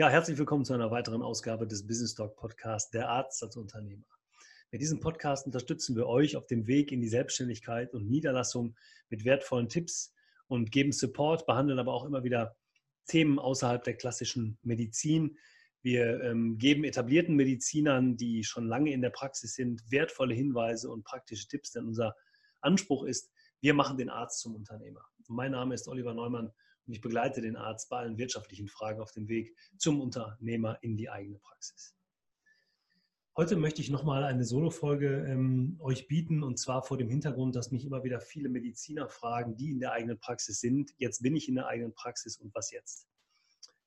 Ja, herzlich willkommen zu einer weiteren Ausgabe des Business Talk Podcast Der Arzt als Unternehmer. Mit diesem Podcast unterstützen wir euch auf dem Weg in die Selbstständigkeit und Niederlassung mit wertvollen Tipps und geben Support, behandeln aber auch immer wieder Themen außerhalb der klassischen Medizin. Wir ähm, geben etablierten Medizinern, die schon lange in der Praxis sind, wertvolle Hinweise und praktische Tipps, denn unser Anspruch ist, wir machen den Arzt zum Unternehmer. mein Name ist Oliver Neumann und ich begleite den Arzt bei allen wirtschaftlichen Fragen auf dem Weg zum Unternehmer in die eigene Praxis. Heute möchte ich nochmal eine Solo-Folge ähm, euch bieten und zwar vor dem Hintergrund, dass mich immer wieder viele Mediziner fragen, die in der eigenen Praxis sind. Jetzt bin ich in der eigenen Praxis und was jetzt?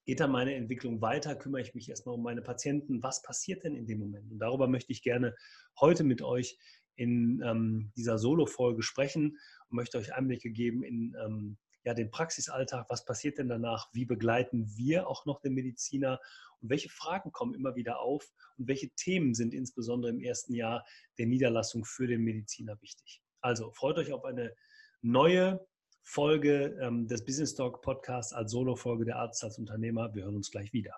Geht da meine Entwicklung weiter? Kümmere ich mich erstmal um meine Patienten? Was passiert denn in dem Moment? Und darüber möchte ich gerne heute mit euch in ähm, dieser Solo-Folge sprechen und möchte euch Einblicke geben in ähm, ja, den Praxisalltag, was passiert denn danach, wie begleiten wir auch noch den Mediziner und welche Fragen kommen immer wieder auf und welche Themen sind insbesondere im ersten Jahr der Niederlassung für den Mediziner wichtig. Also freut euch auf eine neue Folge ähm, des Business Talk Podcasts als Solo-Folge der Arzt als Unternehmer. Wir hören uns gleich wieder.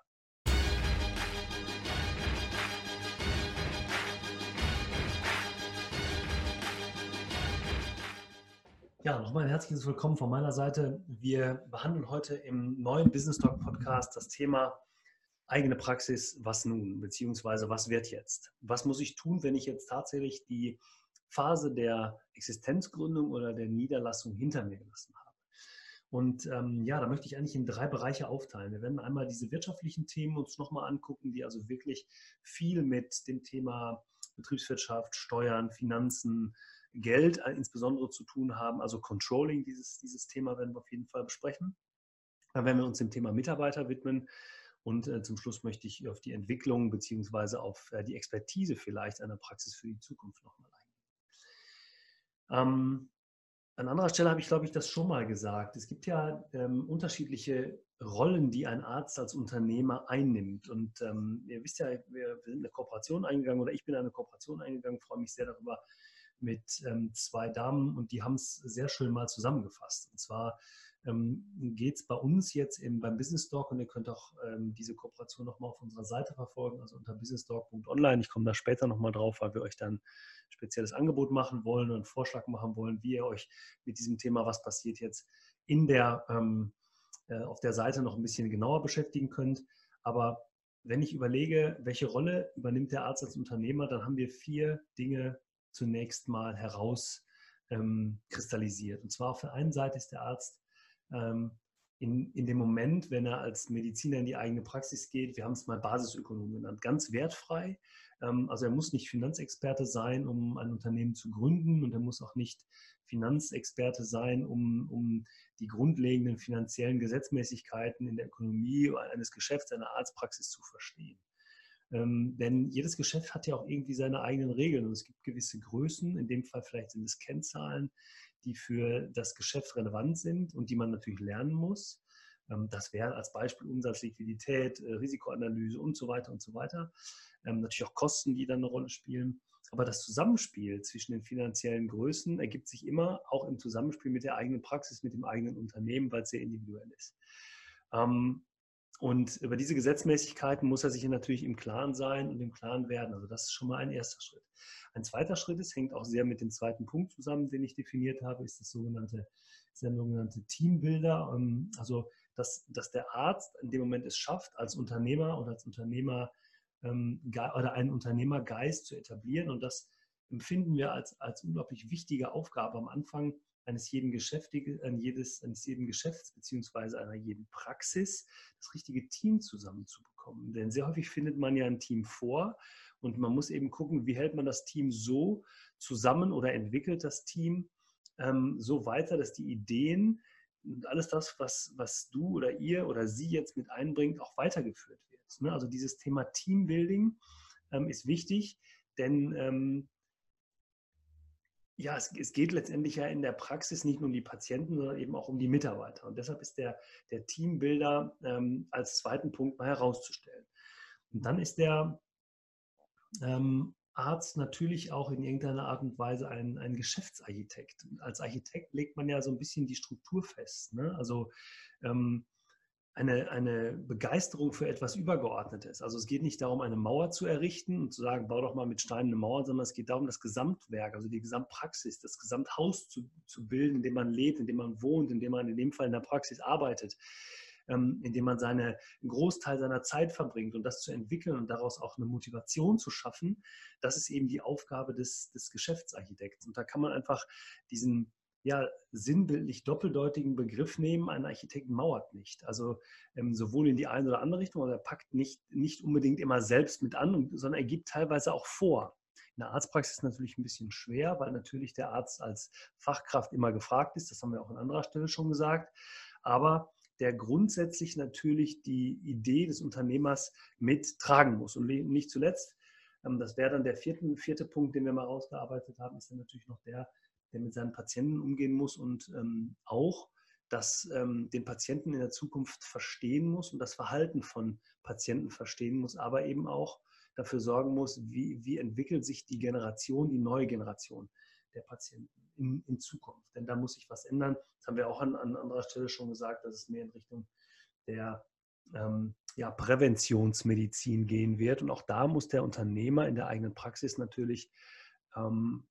Ja, nochmal ein herzliches Willkommen von meiner Seite. Wir behandeln heute im neuen Business Talk Podcast das Thema eigene Praxis, was nun, beziehungsweise was wird jetzt? Was muss ich tun, wenn ich jetzt tatsächlich die Phase der Existenzgründung oder der Niederlassung hinter mir gelassen habe? Und ähm, ja, da möchte ich eigentlich in drei Bereiche aufteilen. Wir werden einmal diese wirtschaftlichen Themen uns nochmal angucken, die also wirklich viel mit dem Thema Betriebswirtschaft, Steuern, Finanzen, Geld äh, insbesondere zu tun haben. Also Controlling, dieses, dieses Thema werden wir auf jeden Fall besprechen. Dann werden wir uns dem Thema Mitarbeiter widmen. Und äh, zum Schluss möchte ich auf die Entwicklung beziehungsweise auf äh, die Expertise vielleicht einer Praxis für die Zukunft nochmal eingehen. Ähm, an anderer Stelle habe ich, glaube ich, das schon mal gesagt. Es gibt ja ähm, unterschiedliche Rollen, die ein Arzt als Unternehmer einnimmt. Und ähm, ihr wisst ja, wir, wir, sind eine Kooperation eingegangen oder ich bin eine Kooperation eingegangen, freue mich sehr darüber, mit ähm, zwei Damen und die haben es sehr schön mal zusammengefasst. Und zwar ähm, geht es bei uns jetzt im, beim Business Talk und ihr könnt auch ähm, diese Kooperation nochmal auf unserer Seite verfolgen, also unter businesstalk.online. Ich komme da später nochmal drauf, weil wir euch dann ein spezielles Angebot machen wollen und einen Vorschlag machen wollen, wie ihr euch mit diesem Thema, was passiert jetzt in der, ähm, äh, auf der Seite noch ein bisschen genauer beschäftigen könnt. Aber wenn ich überlege, welche Rolle übernimmt der Arzt als Unternehmer, dann haben wir vier Dinge zunächst mal herauskristallisiert. Ähm, und zwar auf der einen Seite ist der Arzt ähm, in, in dem Moment, wenn er als Mediziner in die eigene Praxis geht, wir haben es mal Basisökonom genannt, ganz wertfrei. Ähm, also er muss nicht Finanzexperte sein, um ein Unternehmen zu gründen und er muss auch nicht Finanzexperte sein, um, um die grundlegenden finanziellen Gesetzmäßigkeiten in der Ökonomie eines Geschäfts, einer Arztpraxis zu verstehen. Ähm, denn jedes Geschäft hat ja auch irgendwie seine eigenen Regeln und es gibt gewisse Größen, in dem Fall vielleicht sind es Kennzahlen, die für das Geschäft relevant sind und die man natürlich lernen muss. Ähm, das wäre als Beispiel Umsatz, Liquidität, äh, Risikoanalyse und so weiter und so weiter. Ähm, natürlich auch Kosten, die dann eine Rolle spielen. Aber das Zusammenspiel zwischen den finanziellen Größen ergibt sich immer auch im Zusammenspiel mit der eigenen Praxis, mit dem eigenen Unternehmen, weil es sehr individuell ist. Ähm, und über diese Gesetzmäßigkeiten muss er sich natürlich im Klaren sein und im Klaren werden. Also das ist schon mal ein erster Schritt. Ein zweiter Schritt ist, hängt auch sehr mit dem zweiten Punkt zusammen, den ich definiert habe, ist das sogenannte, sogenannte Teambuilder. Ähm, also dass, dass der Arzt in dem Moment es schafft, als Unternehmer oder als Unternehmer ähm, oder einen Unternehmergeist zu etablieren. Und das empfinden wir als, als unglaublich wichtige Aufgabe am Anfang, eines jeden, Geschäftige, jedes, eines jeden Geschäfts beziehungsweise einer jeden Praxis das richtige Team zusammenzubekommen. Denn sehr häufig findet man ja ein Team vor und man muss eben gucken, wie hält man das Team so zusammen oder entwickelt das Team ähm, so weiter, dass die Ideen und alles das, was, was du oder ihr oder sie jetzt mit einbringt, auch weitergeführt wird. Ne? Also dieses Thema Teambuilding ähm, ist wichtig, denn ähm, ja, es, es, geht letztendlich ja in der Praxis nicht nur um die Patienten, sondern eben auch um die Mitarbeiter. Und deshalb ist der, der Teambuilder ähm, als zweiten Punkt mal herauszustellen. Und dann ist der ähm, Arzt natürlich auch in irgendeiner Art und Weise ein, ein Geschäftsarchitekt. Als Architekt legt man ja so ein bisschen die Struktur fest. Ne? Also ähm, eine, eine Begeisterung für etwas Übergeordnetes. Also es geht nicht darum, eine Mauer zu errichten und zu sagen, bau doch mal mit Steinen eine Mauer, sondern es geht darum, das Gesamtwerk, also die Gesamtpraxis, das Gesamthaus zu, zu bilden, in dem man lebt, in dem man wohnt, in dem man in dem Fall in der Praxis arbeitet, ähm, in dem man seine, einen Großteil seiner Zeit verbringt und das zu entwickeln und daraus auch eine Motivation zu schaffen, das ist eben die Aufgabe des, des Geschäftsarchitekts. Und da kann man einfach diesen, ja, sinnbildlich doppeldeutigen Begriff nehmen, ein Architekt mauert nicht. Also ähm, sowohl in die eine oder andere Richtung, also er packt nicht, nicht unbedingt immer selbst mit an, sondern er gibt teilweise auch vor. In der Arztpraxis ist natürlich ein bisschen schwer, weil natürlich der Arzt als Fachkraft immer gefragt ist. Das haben wir auch an anderer Stelle schon gesagt. Aber der grundsätzlich natürlich die Idee des Unternehmers mittragen muss. Und nicht zuletzt, ähm, das wäre dann der vierte, vierte Punkt, den wir mal rausgearbeitet haben, ist dann natürlich noch der, der mit seinen Patienten umgehen muss und ähm, auch das ähm, den Patienten in der Zukunft verstehen muss und das Verhalten von Patienten verstehen muss, aber eben auch dafür sorgen muss, wie, wie entwickelt sich die Generation, die neue Generation der Patienten in, in Zukunft. Denn da muss sich was ändern. Das haben wir auch an, an anderer Stelle schon gesagt, dass es mehr in Richtung der ähm, ja, Präventionsmedizin gehen wird. Und auch da muss der Unternehmer in der eigenen Praxis natürlich ähm,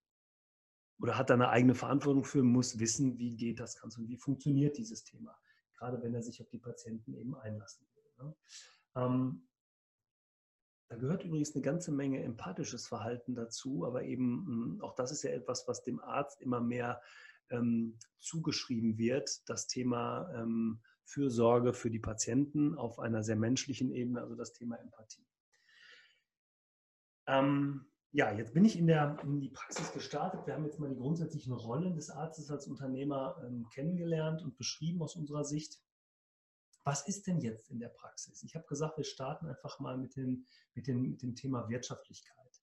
oder hat da eine eigene Verantwortung für, muss wissen, wie geht das Ganze und wie funktioniert dieses Thema, gerade wenn er sich auf die Patienten eben einlassen will. Ne? Ähm, da gehört übrigens eine ganze Menge empathisches Verhalten dazu, aber eben hm, auch das ist ja etwas, was dem Arzt immer mehr ähm, zugeschrieben wird, das Thema ähm, Fürsorge für die Patienten auf einer sehr menschlichen Ebene, also das Thema Empathie. Ähm, ja, jetzt bin ich in, der, in die Praxis gestartet. Wir haben jetzt mal die grundsätzlichen Rollen des Arztes als Unternehmer ähm, kennengelernt und beschrieben aus unserer Sicht. Was ist denn jetzt in der Praxis? Ich habe gesagt, wir starten einfach mal mit, den, mit, den, mit dem Thema Wirtschaftlichkeit.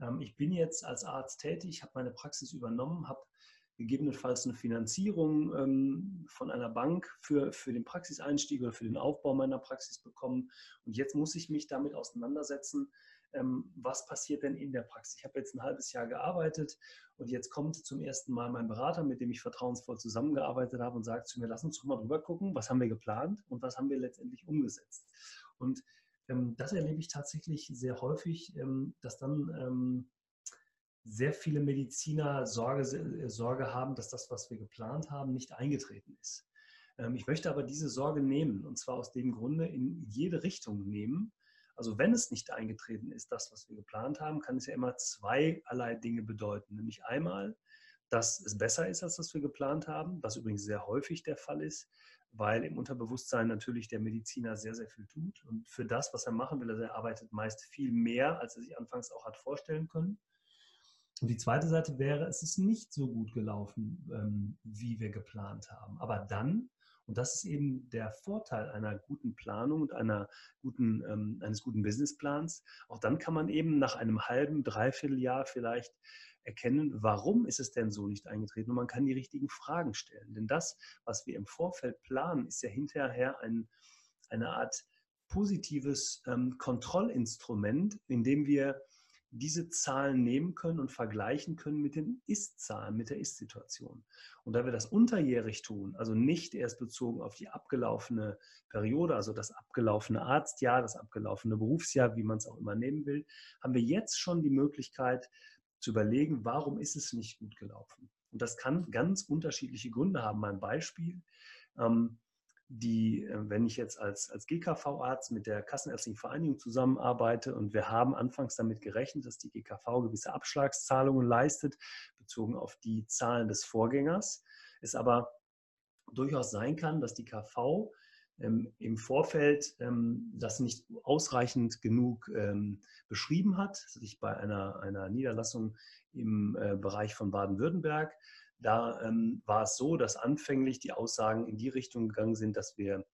Ähm, ich bin jetzt als Arzt tätig, habe meine Praxis übernommen, habe gegebenenfalls eine Finanzierung ähm, von einer Bank für, für den Praxiseinstieg oder für den Aufbau meiner Praxis bekommen. Und jetzt muss ich mich damit auseinandersetzen, ähm, was passiert denn in der Praxis. Ich habe jetzt ein halbes Jahr gearbeitet und jetzt kommt zum ersten Mal mein Berater, mit dem ich vertrauensvoll zusammengearbeitet habe und sagt zu mir, lass uns doch mal drüber gucken, was haben wir geplant und was haben wir letztendlich umgesetzt. Und ähm, das erlebe ich tatsächlich sehr häufig, ähm, dass dann ähm, sehr viele Mediziner Sorge, äh, Sorge haben, dass das, was wir geplant haben, nicht eingetreten ist. Ähm, ich möchte aber diese Sorge nehmen und zwar aus dem Grunde in jede Richtung nehmen, also wenn es nicht eingetreten ist, das, was wir geplant haben, kann es ja immer zweierlei Dinge bedeuten. Nämlich einmal, dass es besser ist, als was wir geplant haben, was übrigens sehr häufig der Fall ist, weil im Unterbewusstsein natürlich der Mediziner sehr, sehr viel tut. Und für das, was er machen will, also er arbeitet meist viel mehr, als er sich anfangs auch hat vorstellen können. Und die zweite Seite wäre, es ist nicht so gut gelaufen, ähm, wie wir geplant haben. Aber dann und das ist eben der Vorteil einer guten Planung und einer guten, ähm, eines guten Businessplans. Auch dann kann man eben nach einem halben, dreiviertel Jahr vielleicht erkennen, warum ist es denn so nicht eingetreten und man kann die richtigen Fragen stellen. Denn das, was wir im Vorfeld planen, ist ja hinterher ein, eine Art positives ähm, Kontrollinstrument, in dem wir diese Zahlen nehmen können und vergleichen können mit den Ist-Zahlen, mit der Ist-Situation. Und da wir das unterjährig tun, also nicht erst bezogen auf die abgelaufene Periode, also das abgelaufene Arztjahr, das abgelaufene Berufsjahr, wie man es auch immer nehmen will, haben wir jetzt schon die Möglichkeit zu überlegen, warum ist es nicht gut gelaufen. Und das kann ganz unterschiedliche Gründe haben. Mein Beispiel, ähm, die, äh, wenn ich jetzt als, als GKV-Arzt mit der Kassenärztlichen Vereinigung zusammenarbeite und wir haben anfangs damit gerechnet, dass die GKV gewisse Abschlagszahlungen leistet, bezogen auf die Zahlen des Vorgängers, es aber durchaus sein kann, dass die KV ähm, im Vorfeld ähm, das nicht ausreichend genug ähm, beschrieben hat, sich bei einer, einer Niederlassung im äh, Bereich von Baden-Württemberg da ähm, war es so, dass anfänglich die Aussagen in die Richtung gegangen sind, dass wir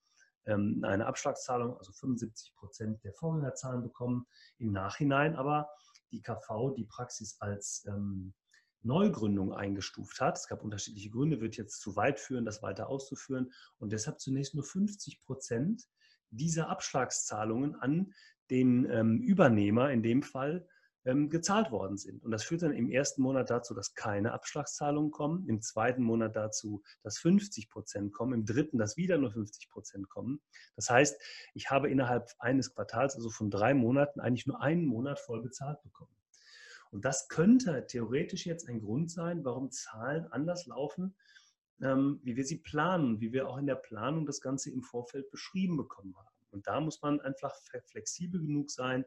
ähm, eine Abschlagszahlung, also 75 Prozent der Vorgängerzahlen bekommen, im Nachhinein aber die KV die Praxis als ähm, Neugründung eingestuft hat. Es gab unterschiedliche Gründe, wird jetzt zu weit führen, das weiter auszuführen und deshalb zunächst nur 50 Prozent dieser Abschlagszahlungen an den ähm, Übernehmer in dem Fall gezahlt worden sind. Und das führt dann im ersten Monat dazu, dass keine Abschlagszahlungen kommen, im zweiten Monat dazu, dass 50 Prozent kommen, im dritten, dass wieder nur 50 Prozent kommen. Das heißt, ich habe innerhalb eines Quartals, also von drei Monaten, eigentlich nur einen Monat voll bezahlt bekommen. Und das könnte theoretisch jetzt ein Grund sein, warum Zahlen anders laufen, ähm, wie wir sie planen, wie wir auch in der Planung das Ganze im Vorfeld beschrieben bekommen haben. Und da muss man einfach flexibel genug sein.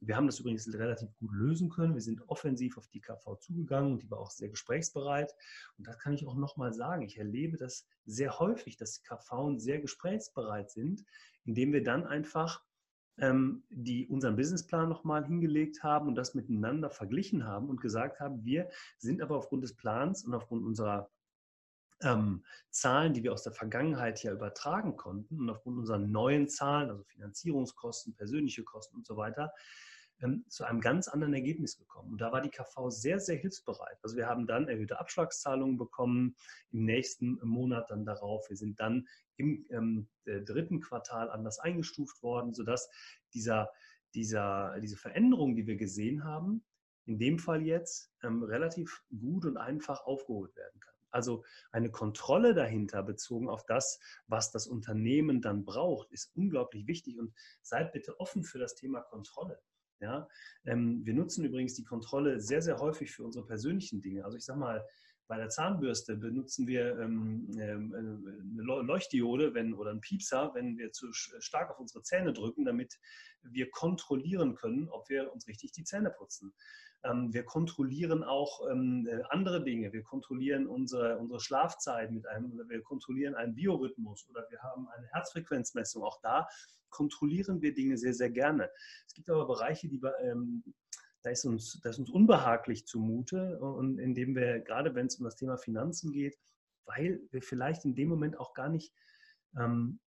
Wir haben das übrigens relativ gut lösen können. Wir sind offensiv auf die KV zugegangen und die war auch sehr gesprächsbereit. Und das kann ich auch nochmal sagen. Ich erlebe das sehr häufig, dass die KV sehr gesprächsbereit sind, indem wir dann einfach ähm, die unseren Businessplan nochmal hingelegt haben und das miteinander verglichen haben und gesagt haben, wir sind aber aufgrund des Plans und aufgrund unserer ähm, Zahlen, die wir aus der Vergangenheit ja übertragen konnten und aufgrund unserer neuen Zahlen, also Finanzierungskosten, persönliche Kosten und so weiter, ähm, zu einem ganz anderen Ergebnis gekommen. Und da war die KV sehr, sehr hilfsbereit. Also wir haben dann erhöhte Abschlagszahlungen bekommen im nächsten Monat dann darauf. Wir sind dann im ähm, dritten Quartal anders eingestuft worden, sodass dieser, dieser, diese Veränderung, die wir gesehen haben, in dem Fall jetzt ähm, relativ gut und einfach aufgeholt werden kann. Also eine Kontrolle dahinter bezogen auf das, was das Unternehmen dann braucht, ist unglaublich wichtig und seid bitte offen für das Thema Kontrolle. Ja, ähm, wir nutzen übrigens die Kontrolle sehr, sehr häufig für unsere persönlichen Dinge. Also ich sage mal, bei der Zahnbürste benutzen wir ähm, ähm, eine Leuchtdiode wenn, oder einen Piepser, wenn wir zu stark auf unsere Zähne drücken, damit wir kontrollieren können, ob wir uns richtig die Zähne putzen. Ähm, wir kontrollieren auch ähm, äh, andere Dinge. Wir kontrollieren unsere, unsere Schlafzeit mit einem, wir kontrollieren einen Biorhythmus oder wir haben eine Herzfrequenzmessung. Auch da kontrollieren wir Dinge sehr, sehr gerne. Es gibt aber Bereiche, die ähm, da ist, uns, da ist uns unbehaglich zumute und indem wir, gerade wenn es um das Thema Finanzen geht, weil wir vielleicht in dem Moment auch gar nicht ähm,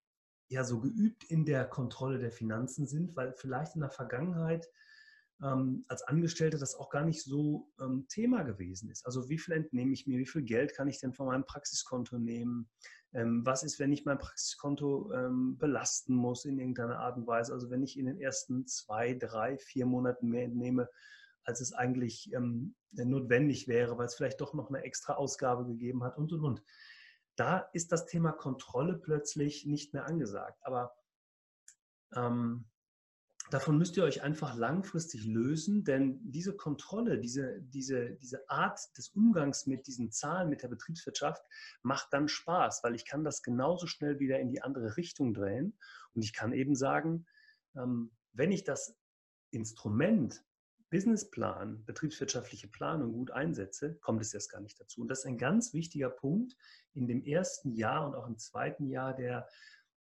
ja, so geübt in der Kontrolle der Finanzen sind, weil vielleicht in der Vergangenheit ähm, als Angestellte das auch gar nicht so ähm, Thema gewesen ist. Also wie viel entnehme ich mir, wie viel Geld kann ich denn von meinem Praxiskonto nehmen? Ähm, was ist, wenn ich mein Praxiskonto ähm, belasten muss in irgendeiner Art und Weise? Also wenn ich in den ersten zwei, drei, vier Monaten mehr entnehme, als es eigentlich ähm, notwendig wäre, weil es vielleicht doch noch eine extra Ausgabe gegeben hat und, und, und. Da ist das Thema Kontrolle plötzlich nicht mehr angesagt. Aber ähm, davon müsst ihr euch einfach langfristig lösen, denn diese Kontrolle, diese, diese, diese Art des Umgangs mit diesen Zahlen, mit der Betriebswirtschaft, macht dann Spaß, weil ich kann das genauso schnell wieder in die andere Richtung drehen und ich kann eben sagen, ähm, wenn ich das Instrument Businessplan, betriebswirtschaftliche Planung gut einsetze, kommt es erst gar nicht dazu. Und das ist ein ganz wichtiger Punkt in dem ersten Jahr und auch im zweiten Jahr der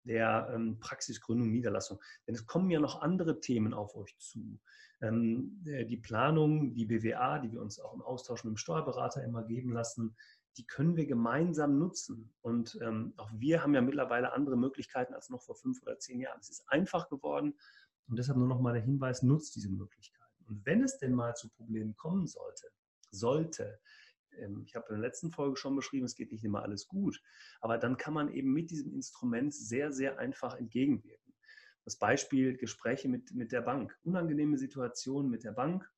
der ähm, Praxisgründung, Niederlassung. Denn es kommen ja noch andere Themen auf euch zu. Ähm, äh, die Planung, die BWA, die wir uns auch im Austausch mit dem Steuerberater immer geben lassen, die können wir gemeinsam nutzen. Und ähm, auch wir haben ja mittlerweile andere Möglichkeiten als noch vor fünf oder zehn Jahren. Es ist einfach geworden und deshalb nur noch mal der Hinweis, nutzt diese Möglichkeiten. Und wenn es denn mal zu Problemen kommen sollte, sollte, ich habe in der letzten Folge schon beschrieben, es geht nicht immer alles gut, aber dann kann man eben mit diesem Instrument sehr, sehr einfach entgegenwirken. Das Beispiel Gespräche mit, mit der Bank. Unangenehme Situationen mit der Bank.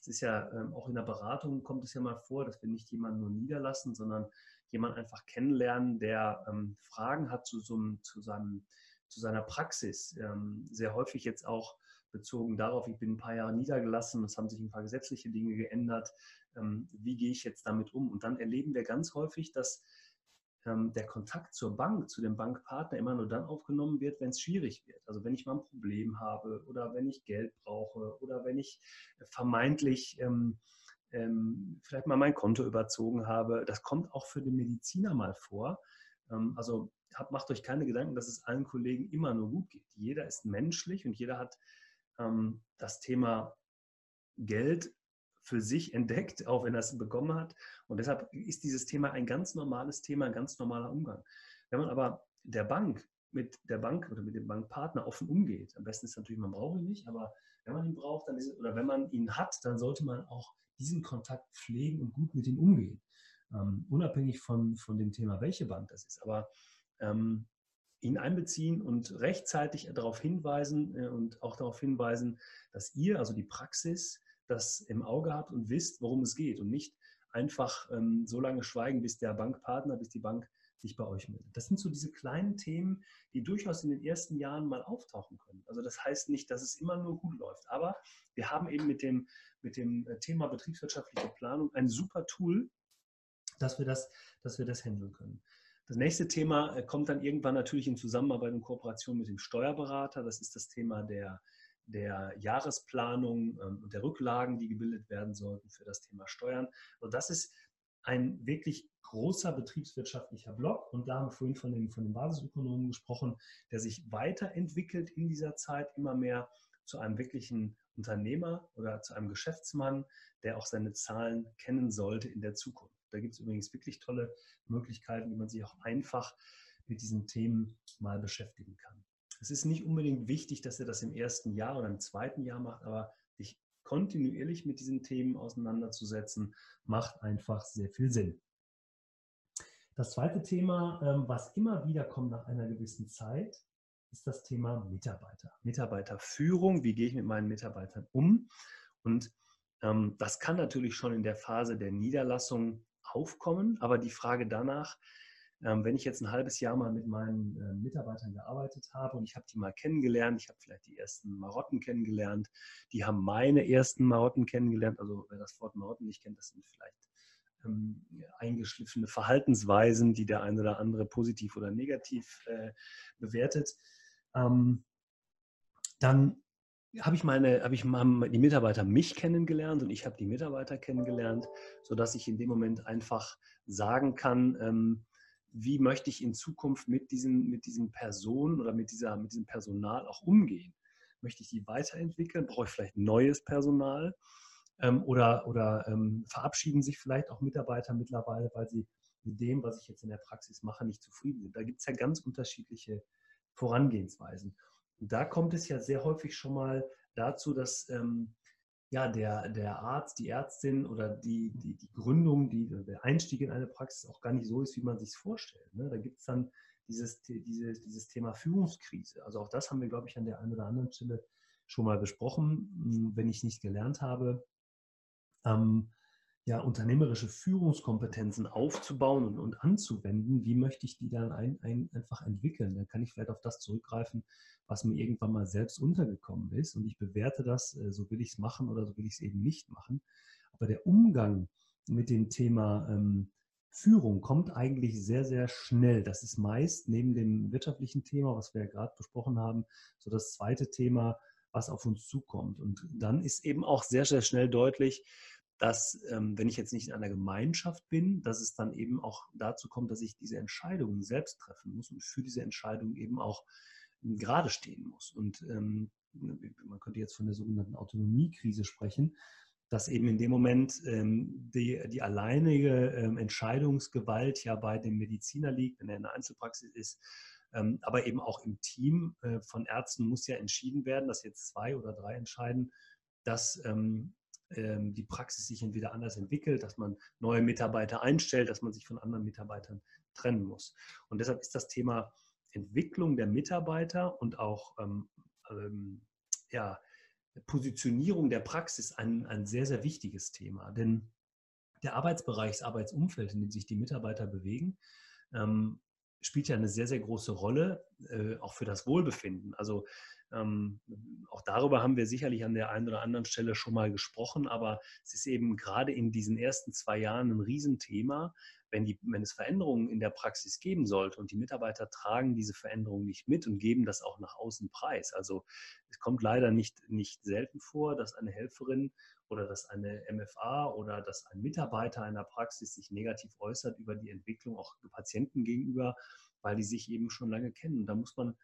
Es ist ja ähm, auch in der Beratung kommt es ja mal vor, dass wir nicht jemanden nur niederlassen, sondern jemanden einfach kennenlernen, der ähm, Fragen hat zu, so einem, zu, seinem, zu seiner Praxis. Ähm, sehr häufig jetzt auch bezogen darauf, ich bin ein paar Jahre niedergelassen, es haben sich ein paar gesetzliche Dinge geändert, ähm, wie gehe ich jetzt damit um? Und dann erleben wir ganz häufig, dass ähm, der Kontakt zur Bank, zu dem Bankpartner immer nur dann aufgenommen wird, wenn es schwierig wird. Also wenn ich mal ein Problem habe oder wenn ich Geld brauche oder wenn ich vermeintlich ähm, vielleicht mal mein Konto überzogen habe. Das kommt auch für den Mediziner mal vor. also macht euch keine Gedanken, dass es allen Kollegen immer nur gut geht. Jeder ist menschlich und jeder hat ähm, das Thema Geld für sich entdeckt, auch wenn er es bekommen hat. Und deshalb ist dieses Thema ein ganz normales Thema, ein ganz normaler Umgang. Wenn man aber der Bank mit der Bank oder mit dem Bankpartner offen umgeht, am besten ist natürlich, man braucht ihn nicht, aber wenn man ihn braucht, dann ist, oder wenn man ihn hat, dann sollte man auch diesen Kontakt pflegen und gut mit ihm umgehen. Ähm, unabhängig von, von dem Thema, welche Bank das ist. Aber ähm, ihn einbeziehen und rechtzeitig darauf hinweisen äh, und auch darauf hinweisen, dass ihr, also die Praxis, das im Auge habt und wisst, worum es geht und nicht einfach ähm, so lange schweigen, bis der Bankpartner, bis die Bank sich bei euch meldet. Das sind so diese kleinen Themen, die durchaus in den ersten Jahren mal auftauchen können. Also das heißt nicht, dass es immer nur gut läuft, aber wir haben eben mit dem, mit dem äh, Thema betriebswirtschaftliche Planung ein super Tool, dass wir das, dass wir das handeln können. Das nächste Thema äh, kommt dann irgendwann natürlich in Zusammenarbeit und Kooperation mit dem Steuerberater. Das ist das Thema der, der Jahresplanung ähm, und der Rücklagen, die gebildet werden sollten für das Thema Steuern. Also das ist ein wirklich großer betriebswirtschaftlicher Block. Und da haben wir vorhin von dem, von dem Basisökonomen gesprochen, der sich weiterentwickelt in dieser Zeit, immer mehr zu einem wirklichen Unternehmer oder zu einem Geschäftsmann, der auch seine Zahlen kennen sollte in der Zukunft. Da gibt es übrigens wirklich tolle Möglichkeiten, wie man sich auch einfach mit diesen Themen mal beschäftigen kann. Es ist nicht unbedingt wichtig, dass er das im ersten Jahr oder im zweiten Jahr macht, aber sich kontinuierlich mit diesen Themen auseinanderzusetzen, macht einfach sehr viel Sinn. Das zweite Thema, ähm, was immer wieder kommt nach einer gewissen Zeit, ist das Thema Mitarbeiter. Mitarbeiterführung, wie gehe ich mit meinen Mitarbeitern um? Und ähm, das kann natürlich schon in der Phase der Niederlassung aufkommen, aber die Frage danach, ähm, wenn ich jetzt ein halbes Jahr mal mit meinen äh, Mitarbeitern gearbeitet habe und ich habe die mal kennengelernt, ich habe vielleicht die ersten Marotten kennengelernt, die haben meine ersten Marotten kennengelernt, also wer das Wort Marotten nicht kennt, das sind vielleicht ähm, eingeschliffene Verhaltensweisen, die der eine oder andere positiv oder negativ äh, bewertet, ähm, dann habe ich meine, habe ich die Mitarbeiter mich kennengelernt und ich habe die Mitarbeiter kennengelernt, sodass ich in dem Moment einfach sagen kann, ähm, wie möchte ich in Zukunft mit diesen, mit diesen Personen oder mit, dieser, mit diesem Personal auch umgehen? Möchte ich die weiterentwickeln? Brauche ich vielleicht neues Personal? Ähm, oder oder ähm, verabschieden sich vielleicht auch Mitarbeiter mittlerweile, weil sie mit dem, was ich jetzt in der Praxis mache, nicht zufrieden sind? Da gibt es ja ganz unterschiedliche Vorangehensweisen. Und da kommt es ja sehr häufig schon mal dazu, dass ähm, ja, der, der Arzt, die Ärztin oder die, die, die Gründung, die, der Einstieg in eine Praxis auch gar nicht so ist, wie man sich vorstellt. Ne? Da gibt es dann dieses, dieses, dieses Thema Führungskrise. Also auch das haben wir, glaube ich, an der einen oder anderen Stelle schon mal besprochen, hm, wenn ich es nicht gelernt habe. Ähm, ja, unternehmerische Führungskompetenzen aufzubauen und, und, anzuwenden, wie möchte ich die dann ein, ein, einfach entwickeln? Dann kann ich vielleicht auf das zurückgreifen, was mir irgendwann mal selbst untergekommen ist und ich bewerte das, äh, so will ich es machen oder so will ich es eben nicht machen. Aber der Umgang mit dem Thema ähm, Führung kommt eigentlich sehr, sehr schnell. Das ist meist neben dem wirtschaftlichen Thema, was wir ja gerade besprochen haben, so das zweite Thema, was auf uns zukommt. Und dann ist eben auch sehr, sehr schnell deutlich, dass, ähm, wenn ich jetzt nicht in einer Gemeinschaft bin, dass es dann eben auch dazu kommt, dass ich diese Entscheidungen selbst treffen muss und für diese Entscheidung eben auch ähm, gerade stehen muss. Und ähm, man könnte jetzt von der sogenannten Autonomiekrise sprechen, dass eben in dem Moment ähm, die, die alleinige ähm, Entscheidungsgewalt ja bei dem Mediziner liegt, wenn er in der Einzelpraxis ist, ähm, aber eben auch im Team äh, von Ärzten muss ja entschieden werden, dass jetzt zwei oder drei entscheiden, dass ähm, ähm, die Praxis sich entweder anders entwickelt, dass man neue Mitarbeiter einstellt, dass man sich von anderen Mitarbeitern trennen muss. Und deshalb ist das Thema Entwicklung der Mitarbeiter und auch ähm, ähm, ja, Positionierung der Praxis ein, ein sehr, sehr wichtiges Thema. Denn der Arbeitsbereich, das Arbeitsumfeld, in dem sich die Mitarbeiter bewegen, ähm, spielt ja eine sehr, sehr große Rolle, äh, auch für das Wohlbefinden. Also ähm, auch darüber haben wir sicherlich an der einen oder anderen Stelle schon mal gesprochen, aber es ist eben gerade in diesen ersten zwei Jahren ein Riesenthema, wenn, die, wenn es Veränderungen in der Praxis geben sollte und die Mitarbeiter tragen diese Veränderungen nicht mit und geben das auch nach außen preis. Also es kommt leider nicht, nicht selten vor, dass eine Helferin oder dass eine MFA oder dass ein Mitarbeiter einer Praxis sich negativ äußert über die Entwicklung auch Patienten gegenüber, weil die sich eben schon lange kennen. Da muss man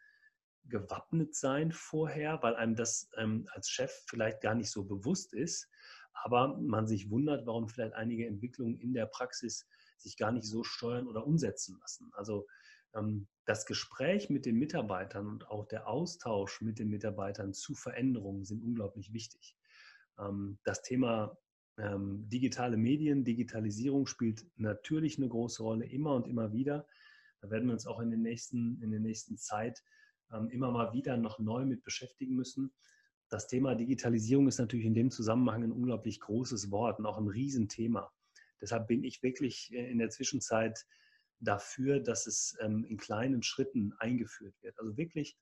gewappnet sein vorher, weil einem das ähm, als Chef vielleicht gar nicht so bewusst ist, aber man sich wundert, warum vielleicht einige Entwicklungen in der Praxis sich gar nicht so steuern oder umsetzen lassen. Also ähm, das Gespräch mit den Mitarbeitern und auch der Austausch mit den Mitarbeitern zu Veränderungen sind unglaublich wichtig. Ähm, das Thema ähm, digitale Medien, Digitalisierung spielt natürlich eine große Rolle, immer und immer wieder. Da werden wir uns auch in, den nächsten, in der nächsten Zeit ähm, immer mal wieder noch neu mit beschäftigen müssen. das Thema Digitalisierung ist natürlich in dem Zusammenhang ein unglaublich großes Wort und auch ein Riesenthema. Deshalb bin ich wirklich äh, in der Zwischenzeit dafür, dass es in kleinen Schritten eingeführt wird. Also wirklich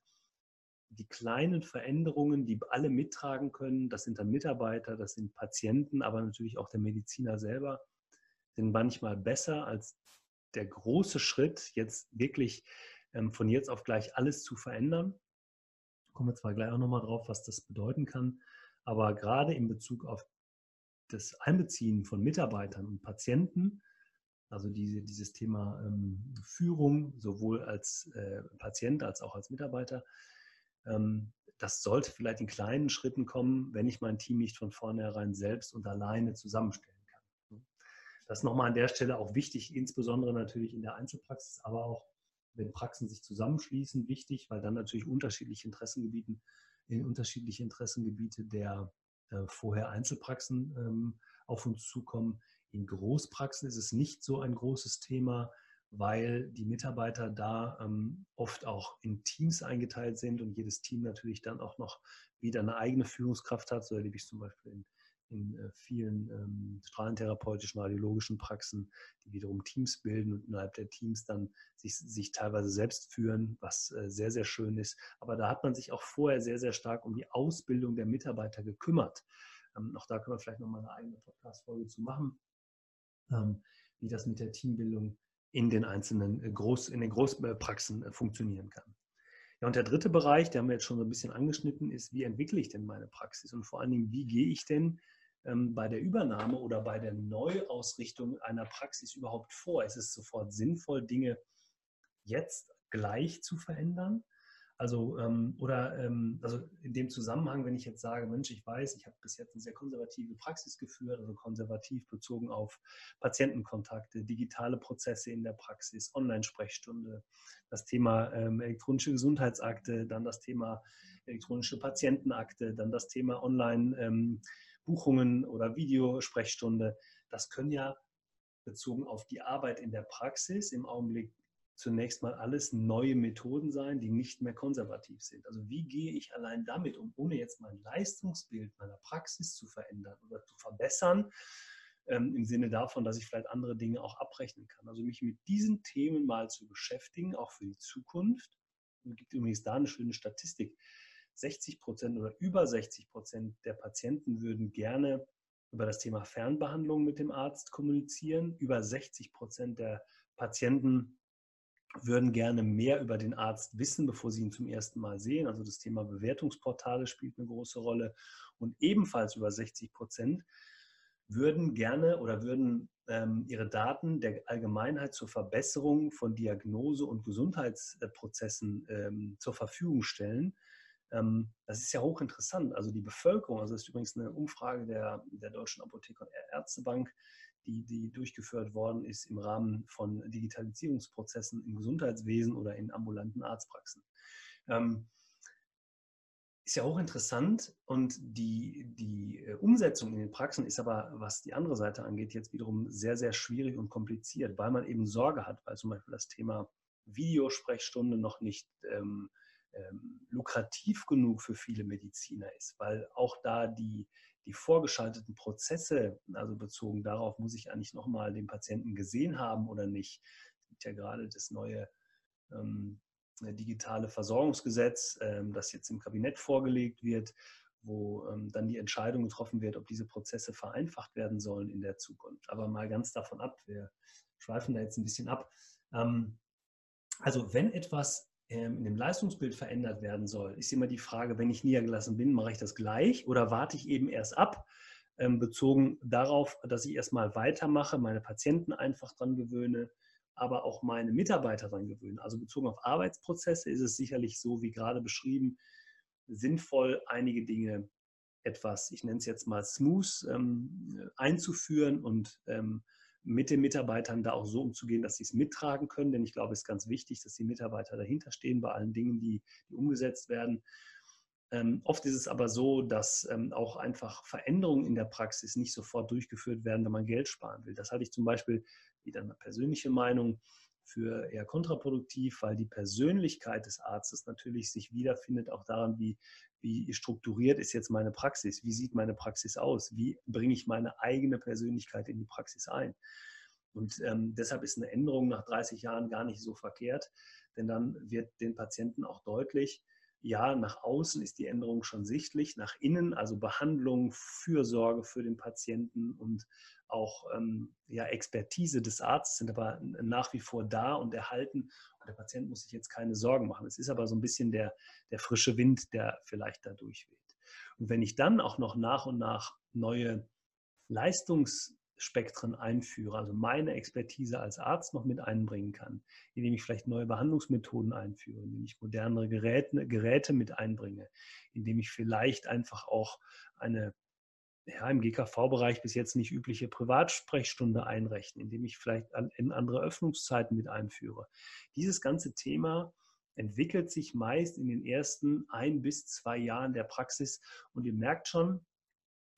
die kleinen Veränderungen, die alle mittragen können, das sind dann Mitarbeiter, das sind Patienten, aber natürlich auch der Mediziner selber, sind manchmal besser als der große Schritt, jetzt wirklich ähm, von jetzt auf gleich alles zu verändern. Kommen wir zwar gleich auch nochmal drauf, was das bedeuten kann, aber gerade in Bezug auf das Einbeziehen von Mitarbeitern und Patienten, also diese, dieses Thema ähm, Führung, sowohl als äh, Patient als auch als Mitarbeiter, das sollte vielleicht in kleinen Schritten kommen, wenn ich mein Team nicht von vornherein selbst und alleine zusammenstellen kann. Das ist nochmal an der Stelle auch wichtig, insbesondere natürlich in der Einzelpraxis, aber auch wenn Praxen sich zusammenschließen, wichtig, weil dann natürlich unterschiedliche Interessengebieten, in unterschiedliche Interessengebiete der äh, vorher Einzelpraxen ähm, auf uns zukommen. In Großpraxen ist es nicht so ein großes Thema, weil die Mitarbeiter da ähm, oft auch in Teams eingeteilt sind und jedes Team natürlich dann auch noch wieder eine eigene Führungskraft hat. So erlebe ich zum Beispiel in in äh, vielen ähm, strahlentherapeutischen, radiologischen Praxen, die wiederum Teams bilden und innerhalb der Teams dann sich, sich teilweise selbst führen, was äh, sehr, sehr schön ist. Aber da hat man sich auch vorher sehr, sehr stark um die Ausbildung der Mitarbeiter gekümmert. Ähm, auch da können wir vielleicht nochmal eine eigene Podcast-Folge zu machen, ähm, wie das mit der Teambildung in den einzelnen äh, Groß, in den Großpraxen äh, funktionieren kann. Ja, und der dritte Bereich, der haben wir jetzt schon so ein bisschen angeschnitten, ist, wie entwickle ich denn meine Praxis und vor allen Dingen, wie gehe ich denn ähm, bei der Übernahme oder bei der Neuausrichtung einer Praxis überhaupt vor? Ist es sofort sinnvoll, Dinge jetzt gleich zu verändern? Also, ähm, oder ähm, also in dem Zusammenhang, wenn ich jetzt sage, Mensch, ich weiß, ich habe bis jetzt eine sehr konservative Praxis geführt, also konservativ bezogen auf Patientenkontakte, digitale Prozesse in der Praxis, Online-Sprechstunde, das Thema ähm, elektronische Gesundheitsakte, dann das Thema elektronische Patientenakte, dann das Thema Online- ähm, oder Videosprechstunde, das können ja bezogen auf die Arbeit in der Praxis im Augenblick zunächst mal alles neue Methoden sein, die nicht mehr konservativ sind. Also wie gehe ich allein damit um, ohne jetzt mein Leistungsbild meiner Praxis zu verändern oder zu verbessern, ähm, im Sinne davon, dass ich vielleicht andere Dinge auch abrechnen kann. Also mich mit diesen Themen mal zu beschäftigen, auch für die Zukunft. Es gibt übrigens da eine schöne Statistik. 60 Prozent oder über 60 Prozent der Patienten würden gerne über das Thema Fernbehandlung mit dem Arzt kommunizieren. Über 60 Prozent der Patienten würden gerne mehr über den Arzt wissen, bevor sie ihn zum ersten Mal sehen. Also das Thema Bewertungsportale spielt eine große Rolle. Und ebenfalls über 60 Prozent würden gerne oder würden ähm, ihre Daten der Allgemeinheit zur Verbesserung von Diagnose und Gesundheitsprozessen ähm, zur Verfügung stellen. Ähm, das ist ja hochinteressant. Also die Bevölkerung, also das ist übrigens eine Umfrage der, der Deutschen Apotheker- und Ärztebank, die, die durchgeführt worden ist im Rahmen von Digitalisierungsprozessen im Gesundheitswesen oder in ambulanten Arztpraxen. Ähm, ist ja hochinteressant und die, die äh, Umsetzung in den Praxen ist aber, was die andere Seite angeht, jetzt wiederum sehr, sehr schwierig und kompliziert, weil man eben Sorge hat, weil zum Beispiel das Thema Videosprechstunde noch nicht ähm, ähm, lukrativ genug für viele Mediziner ist, weil auch da die, die vorgeschalteten Prozesse, also bezogen darauf, muss ich eigentlich nochmal den Patienten gesehen haben oder nicht. Es gibt ja gerade das neue ähm, digitale Versorgungsgesetz, ähm, das jetzt im Kabinett vorgelegt wird, wo ähm, dann die Entscheidung getroffen wird, ob diese Prozesse vereinfacht werden sollen in der Zukunft. Aber mal ganz davon ab, wir schweifen da jetzt ein bisschen ab. Ähm, also wenn etwas in dem Leistungsbild verändert werden soll, ist immer die Frage, wenn ich niedergelassen bin, mache ich das gleich oder warte ich eben erst ab, ähm, bezogen darauf, dass ich erstmal weitermache, meine Patienten einfach dran gewöhne, aber auch meine Mitarbeiter dran gewöhne. Also bezogen auf Arbeitsprozesse ist es sicherlich so, wie gerade beschrieben, sinnvoll, einige Dinge etwas, ich nenne es jetzt mal smooth, ähm, einzuführen und mit den Mitarbeitern da auch so umzugehen, dass sie es mittragen können. Denn ich glaube, es ist ganz wichtig, dass die Mitarbeiter dahinter stehen bei allen Dingen, die, die umgesetzt werden. Ähm, oft ist es aber so, dass ähm, auch einfach Veränderungen in der Praxis nicht sofort durchgeführt werden, wenn man Geld sparen will. Das halte ich zum Beispiel, wieder eine persönliche Meinung, für eher kontraproduktiv, weil die Persönlichkeit des Arztes natürlich sich wiederfindet, auch daran, wie, wie strukturiert ist jetzt meine Praxis, wie sieht meine Praxis aus, wie bringe ich meine eigene Persönlichkeit in die Praxis ein. Und ähm, deshalb ist eine Änderung nach 30 Jahren gar nicht so verkehrt, denn dann wird den Patienten auch deutlich, ja, nach außen ist die Änderung schon sichtlich, nach innen, also Behandlung, Fürsorge für den Patienten und auch ähm, ja, Expertise des Arztes sind aber nach wie vor da und erhalten. Und der Patient muss sich jetzt keine Sorgen machen. Es ist aber so ein bisschen der, der frische Wind, der vielleicht da durchweht. Und wenn ich dann auch noch nach und nach neue Leistungs- Spektren einführe, also meine Expertise als Arzt noch mit einbringen kann, indem ich vielleicht neue Behandlungsmethoden einführe, indem ich modernere Geräte, Geräte mit einbringe, indem ich vielleicht einfach auch eine ja, im GKV-Bereich bis jetzt nicht übliche Privatsprechstunde einrechne, indem ich vielleicht in andere Öffnungszeiten mit einführe. Dieses ganze Thema entwickelt sich meist in den ersten ein bis zwei Jahren der Praxis und ihr merkt schon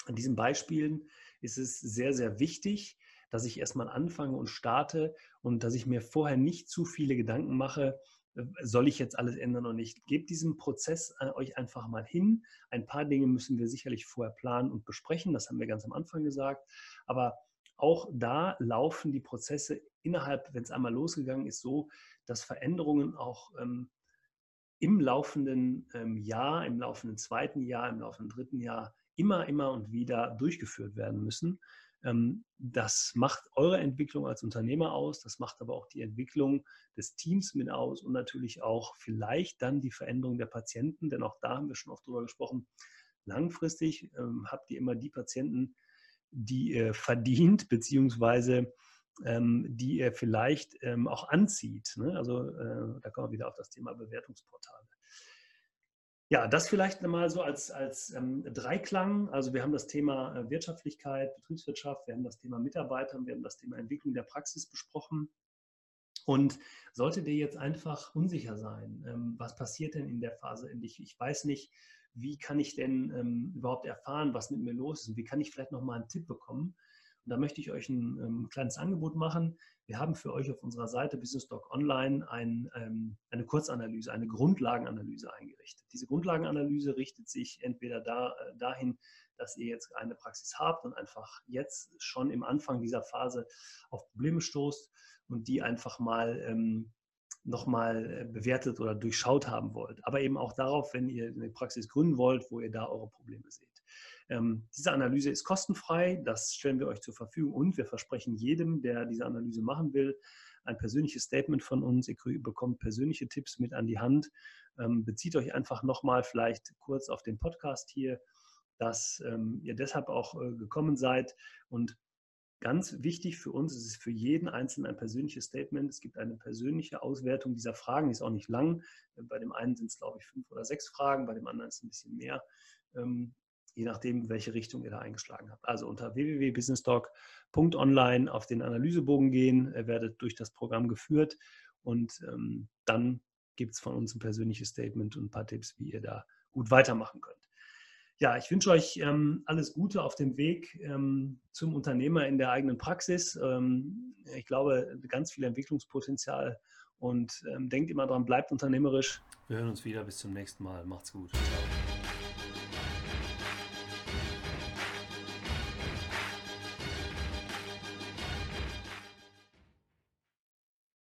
an diesen Beispielen, ist es sehr, sehr wichtig, dass ich erstmal anfange und starte und dass ich mir vorher nicht zu viele Gedanken mache, äh, soll ich jetzt alles ändern oder nicht. Gebt diesen Prozess äh, euch einfach mal hin. Ein paar Dinge müssen wir sicherlich vorher planen und besprechen, das haben wir ganz am Anfang gesagt. Aber auch da laufen die Prozesse innerhalb, wenn es einmal losgegangen ist, so, dass Veränderungen auch ähm, im laufenden ähm, Jahr, im laufenden zweiten Jahr, im laufenden dritten Jahr immer, immer und wieder durchgeführt werden müssen. Ähm, das macht eure Entwicklung als Unternehmer aus, das macht aber auch die Entwicklung des Teams mit aus und natürlich auch vielleicht dann die Veränderung der Patienten, denn auch da haben wir schon oft drüber gesprochen. Langfristig ähm, habt ihr immer die Patienten, die ihr verdient, beziehungsweise ähm, die ihr vielleicht auch anzieht. Ne? Also äh, da kommen wir wieder auf das Thema Bewertungsportale. Ja, das vielleicht mal so als, als ähm, Dreiklang. Also wir haben das Thema äh, Wirtschaftlichkeit, Betriebswirtschaft, wir haben das Thema Mitarbeiter, wir haben das Thema Entwicklung der Praxis besprochen. Und sollte dir jetzt einfach unsicher sein, ähm, was passiert denn in der Phase? Ich, ich weiß nicht, wie kann ich denn ähm, überhaupt erfahren, was mit mir los ist und wie kann ich vielleicht nochmal einen Tipp bekommen? Und da möchte ich euch ein ähm, kleines Angebot machen. Wir haben für euch auf unserer Seite Business Doc Online ein, ähm, eine Kurzanalyse, eine Grundlagenanalyse eingerichtet. Diese Grundlagenanalyse richtet sich entweder da, äh, dahin, dass ihr jetzt eine Praxis habt und einfach jetzt schon im Anfang dieser Phase auf Probleme stoßt und die einfach mal ähm, nochmal äh, bewertet oder durchschaut haben wollt. Aber eben auch darauf, wenn ihr eine Praxis gründen wollt, wo ihr da eure Probleme seht. Ähm, diese Analyse ist kostenfrei, das stellen wir euch zur Verfügung und wir versprechen jedem, der diese Analyse machen will, ein persönliches Statement von uns. Ihr bekommt persönliche Tipps mit an die Hand. Ähm, bezieht euch einfach nochmal vielleicht kurz auf den Podcast hier, dass ähm, ihr deshalb auch äh, gekommen seid und Ganz wichtig für uns ist es für jeden Einzelnen ein persönliches Statement. Es gibt eine persönliche Auswertung dieser Fragen, die ist auch nicht lang. Bei dem einen sind es, glaube ich, fünf oder sechs Fragen, bei dem anderen ist es ein bisschen mehr. Je nachdem, welche Richtung ihr da eingeschlagen habt. Also unter www.businesstalk.online auf den Analysebogen gehen, ihr werdet durch das Programm geführt und ähm, dann gibt es von uns ein persönliches Statement und ein paar Tipps, wie ihr da gut weitermachen könnt. Ja, ich wünsche euch ähm, alles Gute auf dem Weg ähm, zum Unternehmer in der eigenen Praxis. Ähm, ich glaube, ganz viel Entwicklungspotenzial und ähm, denkt immer dran, bleibt unternehmerisch. Wir hören uns wieder. Bis zum nächsten Mal. Macht's gut. Ciao.